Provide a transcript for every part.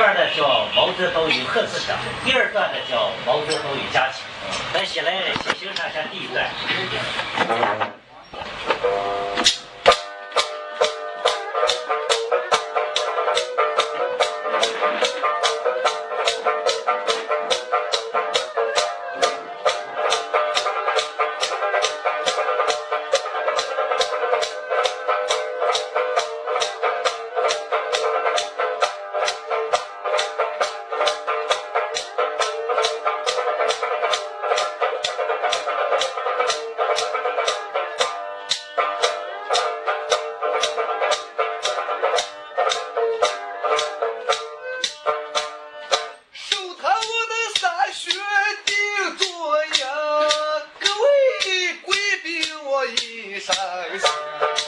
段呢叫毛泽东与贺思想，第二段呢叫毛泽东与家庭。咱先来先欣赏一下第一段。咱俩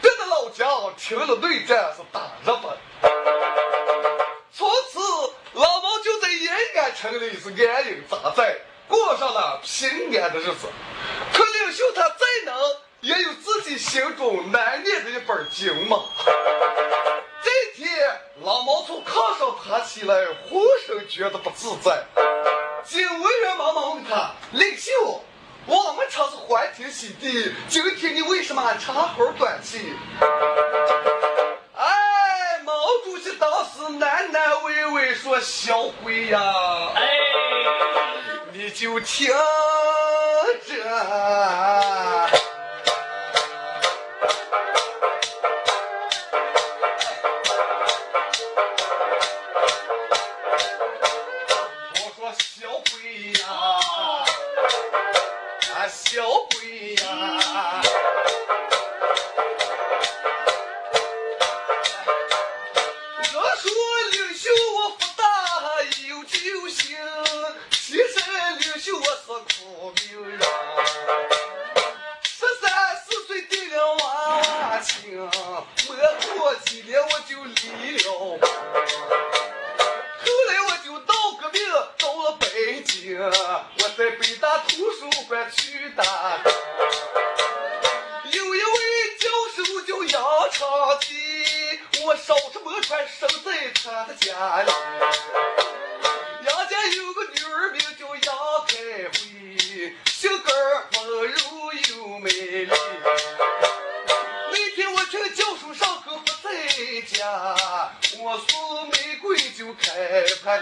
别的老家停了内战，是打日本。从此，老毛就在延安城里是安营扎寨，过上了平安的日子。可领袖他再能，也有自己心中难念的一本经嘛。这天，老毛从炕上爬起来，浑身觉得不自在。警卫员忙忙问他：“领袖。”我们唱是欢天喜地，今天你为什么还长喉短气？哎，毛主席当时喃喃微微说：“小鬼呀，哎，你就听着。”我送玫瑰就开花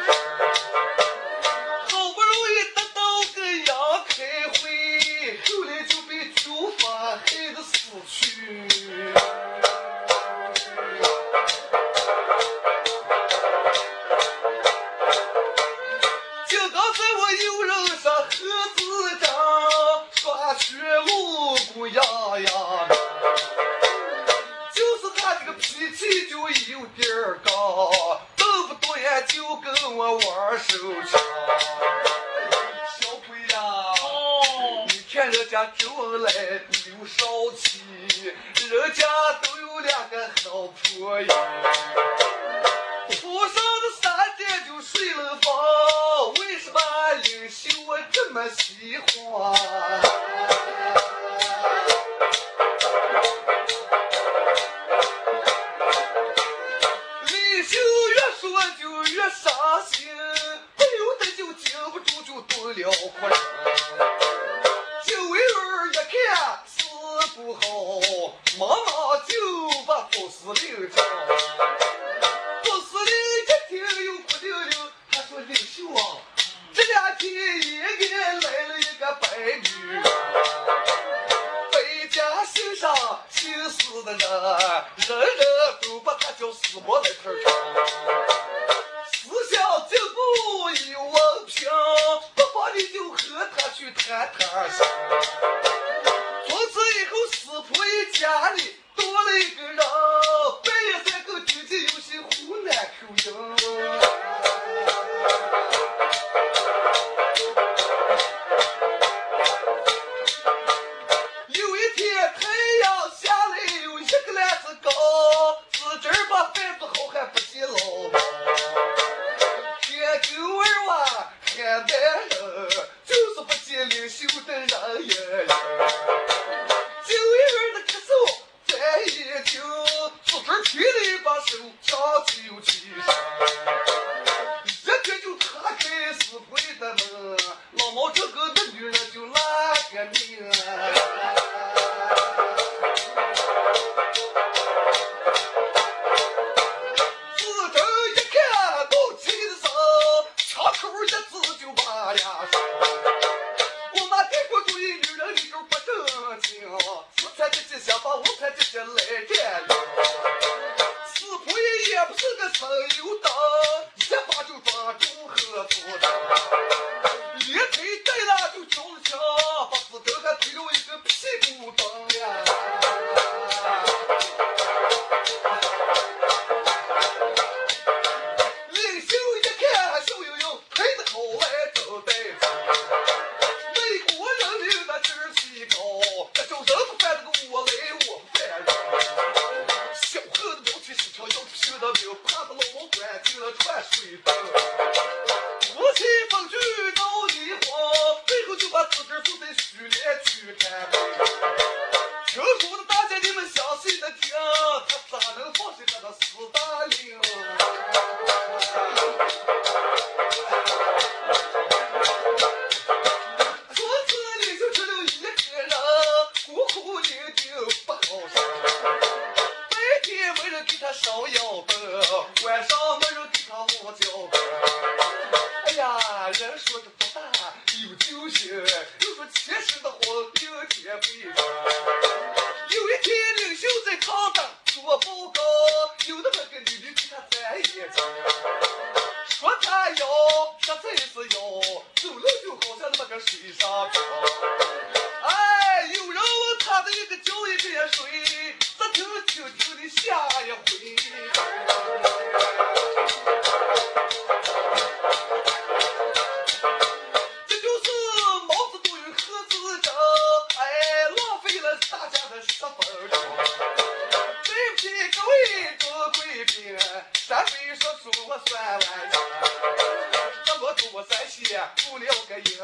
住了个夜，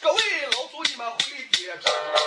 各位老祖，你们回别点。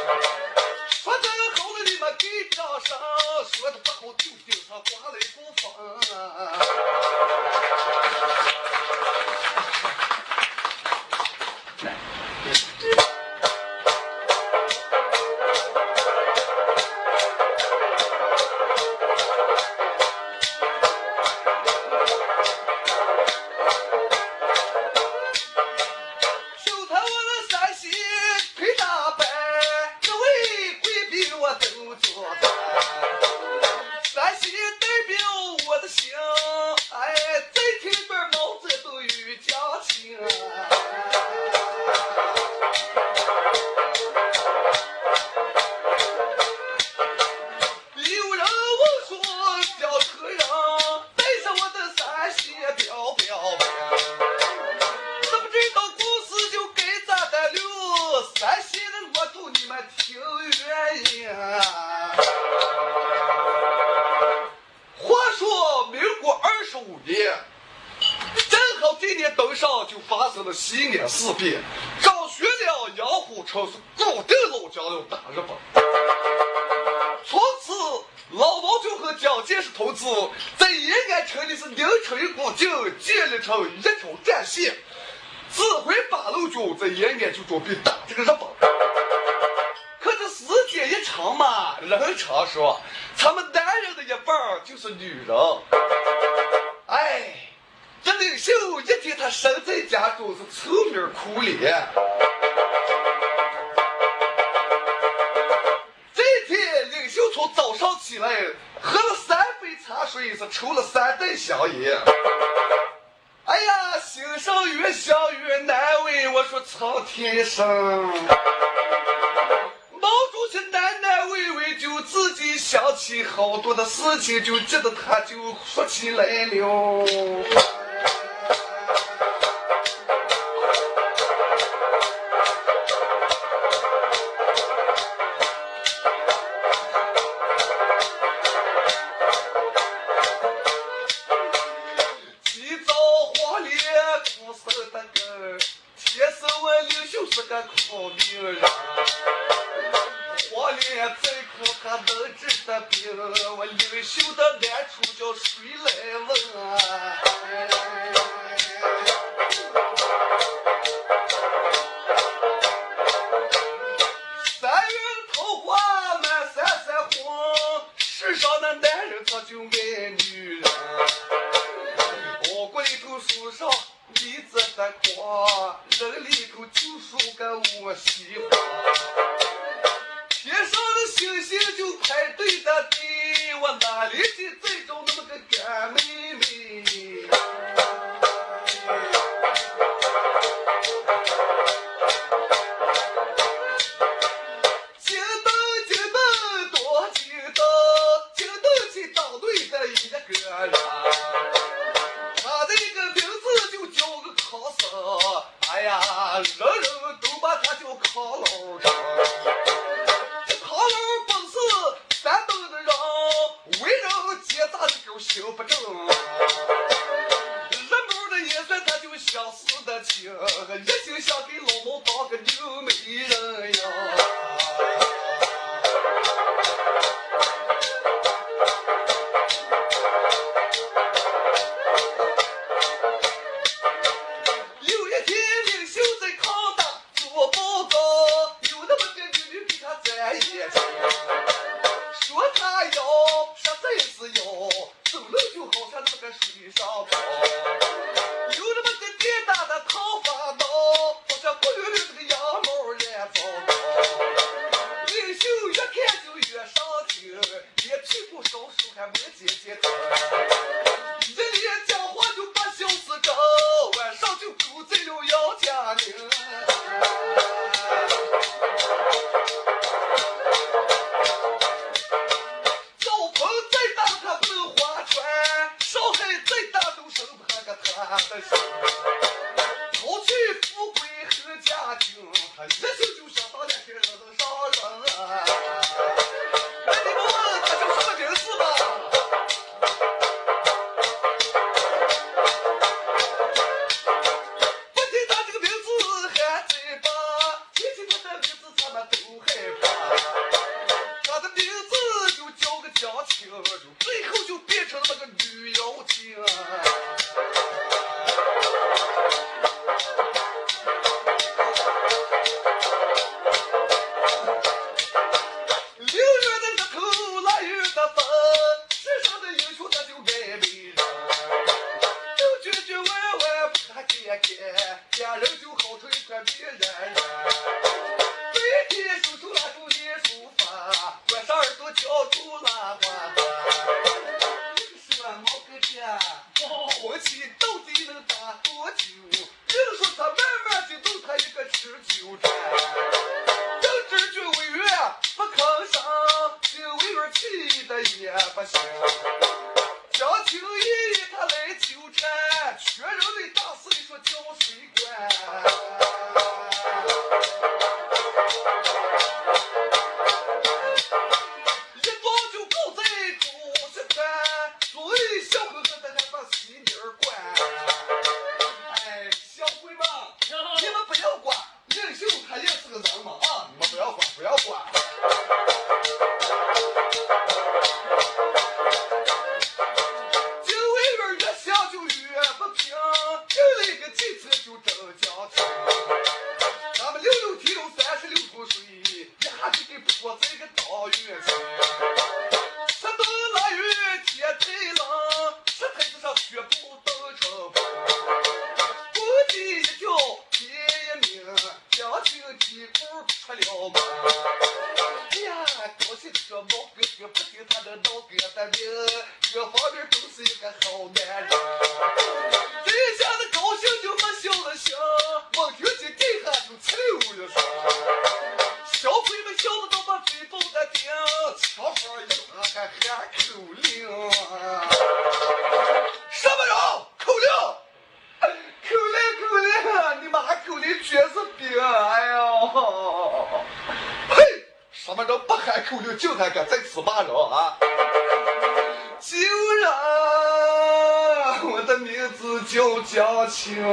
西安事变，张学良杨虎城是固定老将要打日本。从此，老毛就和蒋介石同志在延安城里是凌晨一股劲，建立成一条战线，指挥八路军在延安就准备打早上起来喝了三杯茶水，是抽了三袋香烟。哎呀，心上越想越难为，我说苍天生。毛主席难难为为，就自己想起好多的事情，就记得他就说起来了。I feel that. 什么人不喊口令就还敢在此骂人啊？救人！我的名字叫江青。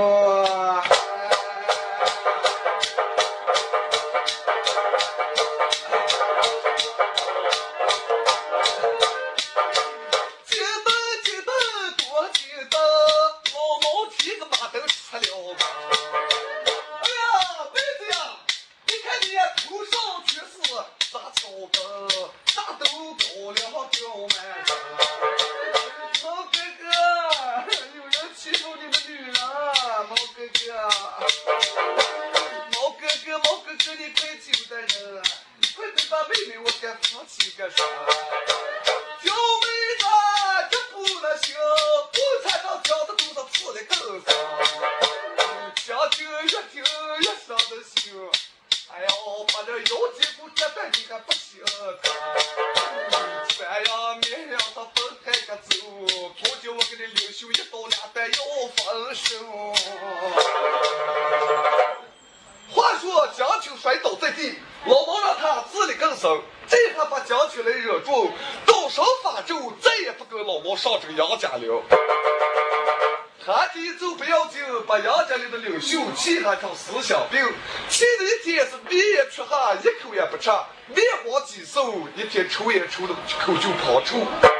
气还成思想病，气得一天是面也出汗，一口也不吃，面黄肌瘦，一天抽烟抽的口就滂臭。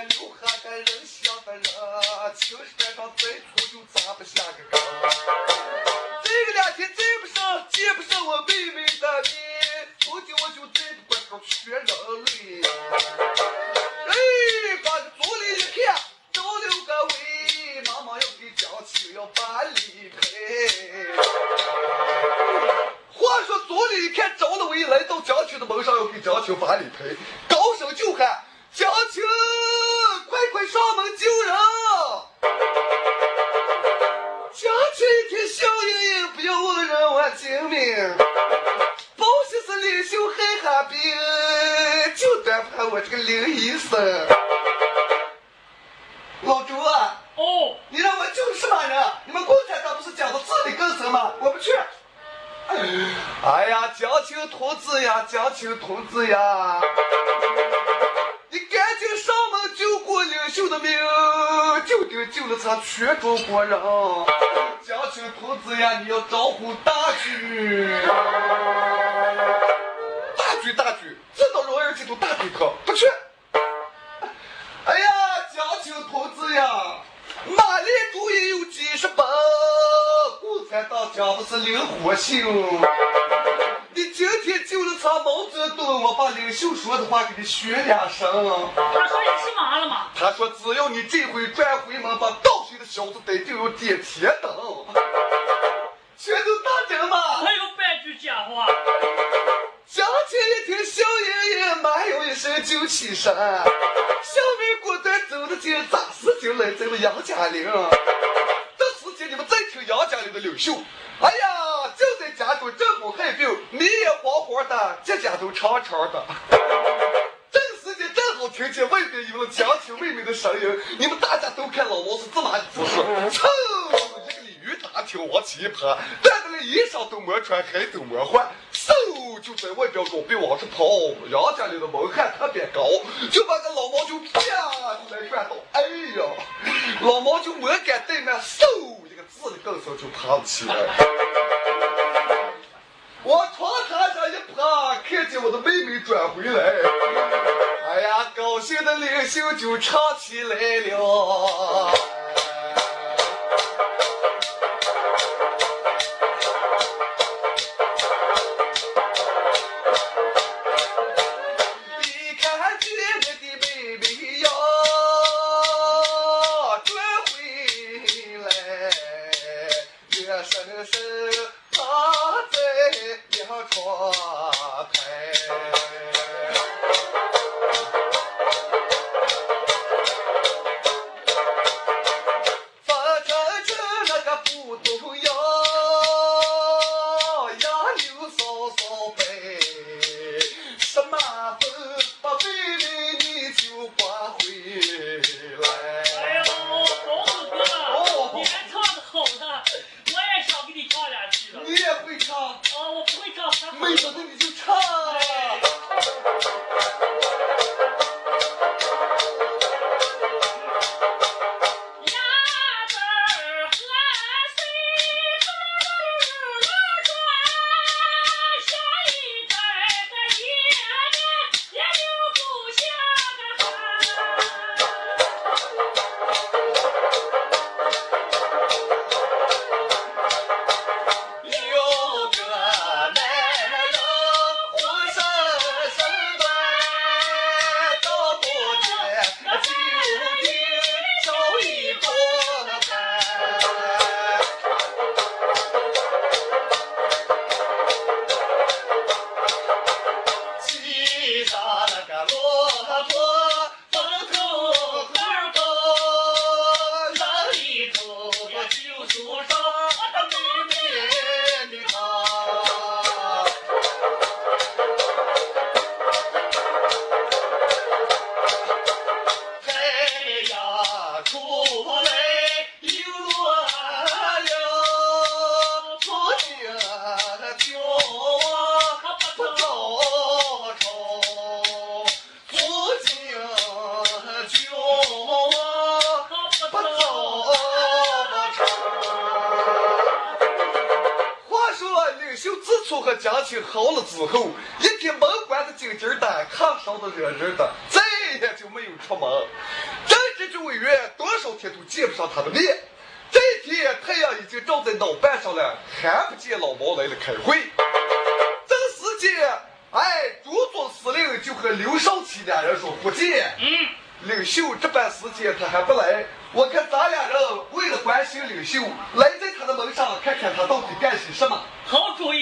什么人呀，留下个人想的人，青山上再粗就砸不下个根。这个两天再不上，见不上我妹妹的面，从今我就再不管他全人类。哎，把个左里一看，找了个位，妈妈要给江青要办理赔。话说左里一看找了位，来到江青的门上要给江青办理赔，林医生。老朱啊，哦，你让我救什么人？你们共产党不是讲的自力更生吗？我不去。哎呀，江青同志呀，江青同志呀，你赶紧上门救过领袖的命，救定救了咱全中国人。江青同志呀，你要招呼大举，大举大举，这到荣儿这都大举可不去。哎呀，江青同志呀，马列主义有几十本，共产党讲的是灵活性。你今天救了咱毛泽东，我把领袖说的话给你学两声。他说你吃麻了吗？他说：“只要你这回转回门，把倒水的小子逮，就有点铁灯。”全都当真吗？还有半句假话。江青一听，笑盈盈，妈哟一声就起身，小妹果断走得进，咋事就来？进了杨家岭。这时间你们再听杨家岭的领袖，哎呀，就在家中正好害病，你也黄黄的，指甲都长长的。这个时间正好听见外边有了江清妹妹的声音，你们大家都看老王是这么的姿势，噌，一个鲤鱼打挺往起一爬，带的连衣裳都没穿，还都没换，嗖就在外边准备往上跑。杨家里的门槛特别高，就把个老毛就啪就来转倒，哎呀，老毛就没敢怠慢，嗖一个字的跟上就爬了起来。往窗台上一趴，看见我的妹妹转回来，哎呀，高兴的领袖就唱起来了。好了之后，一天门关的紧紧的，炕烧的热热的，再也就没有出门。政治局委员多少天都见不上他的面。这天太阳已经照在脑瓣上了，还不见老毛来了开会。这个时间，哎，朱总司令就和刘少奇两人说不见。嗯，领袖这般时间他还不来，我看咱俩人为了关心领袖，来在他的门上看看他到底干些什么。好主意，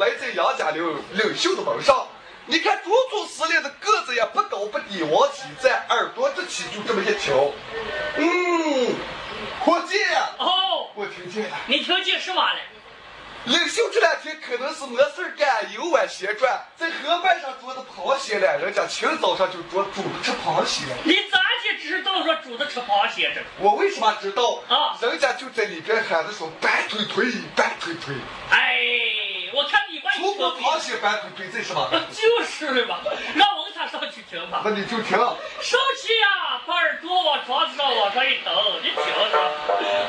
来在杨家岭领袖的门上。你看朱总司令的个子也不高不低，往起站，耳朵这起就这么一条。嗯，伙计，哦，我听见了。你听见什么了？领袖这两天可能是没事儿干，游玩闲转，在河畔上捉的螃蟹了。人家清早上就捉煮吃螃蟹。你咋就知道说煮的吃螃蟹这个？我为什么知道？啊人家就在里边喊着说半腿腿，半腿腿，哎，我看除过听螃蟹半推推，这什么？就是了嘛，让文他上去停吧。那你就停。上去呀，把耳朵往床子上往上一蹬，你听着。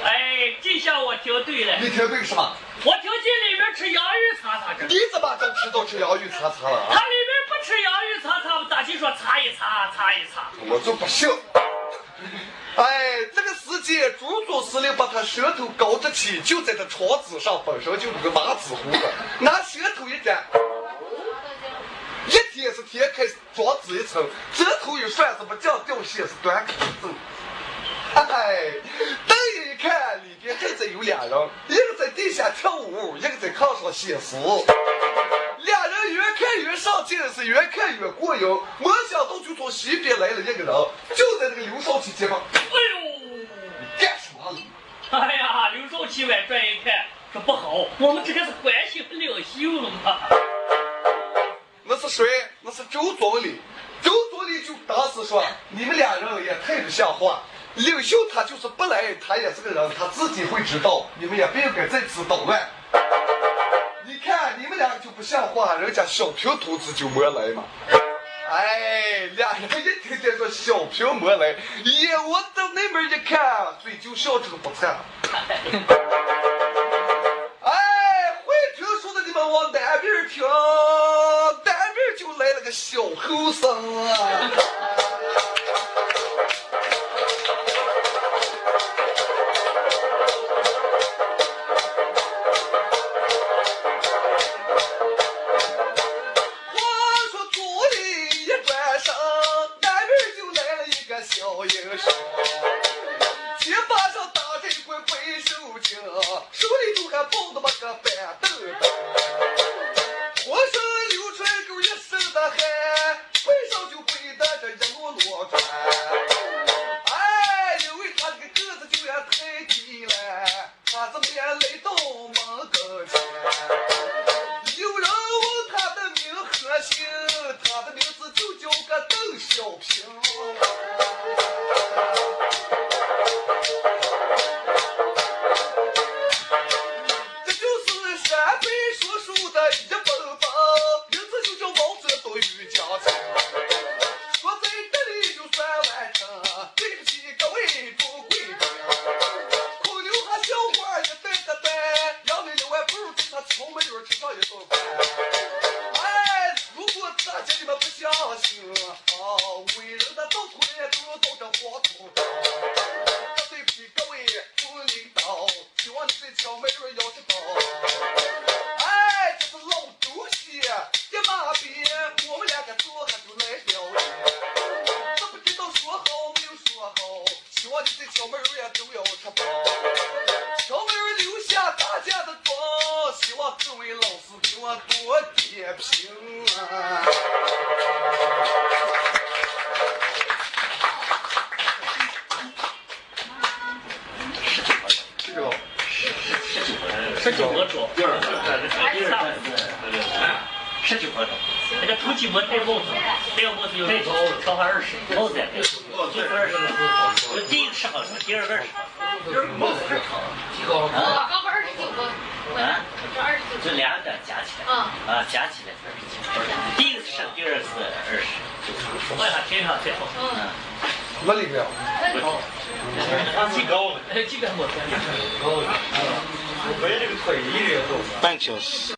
哎，这下我听对了，你听对什么？我听见里面吃洋芋擦擦着。你怎么就知道吃洋芋擦擦了啊？它里面不吃洋芋擦擦，咋就说擦一擦，擦一擦？我就不信。哎，这个时间，朱总司令把他舌头高着起，就在他床子上，本身就是个麻子糊的，拿舌头一沾，一天是天开装子一层，舌头一涮，怎么酱掉线是端开走。哎，瞪眼一看，里边正在有俩人，一个在地下跳舞，一个在炕上写诗。俩人越看越上劲，是越看越过瘾。没想到就从西边来了一个人，就在那个刘少奇前方。哎呦！干什么了？哎呀，刘少奇外转一看，说不好，我们这个是关系不领袖了嘛。那是谁？那是周总理。周总理就当时说：“你们俩人也太不像话。领袖他就是不来，他也是个人，他自己会知道。你们也不应该再次捣乱。你看你们俩就不像话，人家小平同志就没来嘛。哎，俩人一天天说小屏幕来，耶，我到那边一看，嘴就笑成个不惨。哎，会听说的你们往南边听，南边就来了个小后生啊。希望你对敲门儿也都要吃饱。敲门儿留下大家的妆，希望各位老师给我多点评啊。这个十九个钟，第二段，第二段是十九分钟，那个土鸡没戴帽子，戴个帽子有戴头调二十。帽子也对，最分是我第一个十号车，第二个是我刚二十九个，我啊，这二十九这两段加起来，啊，加起来二十九分？第一个是十，第二个是二十，我想听上最好，嗯，那里面。几高？哎，这个没错。半个小时。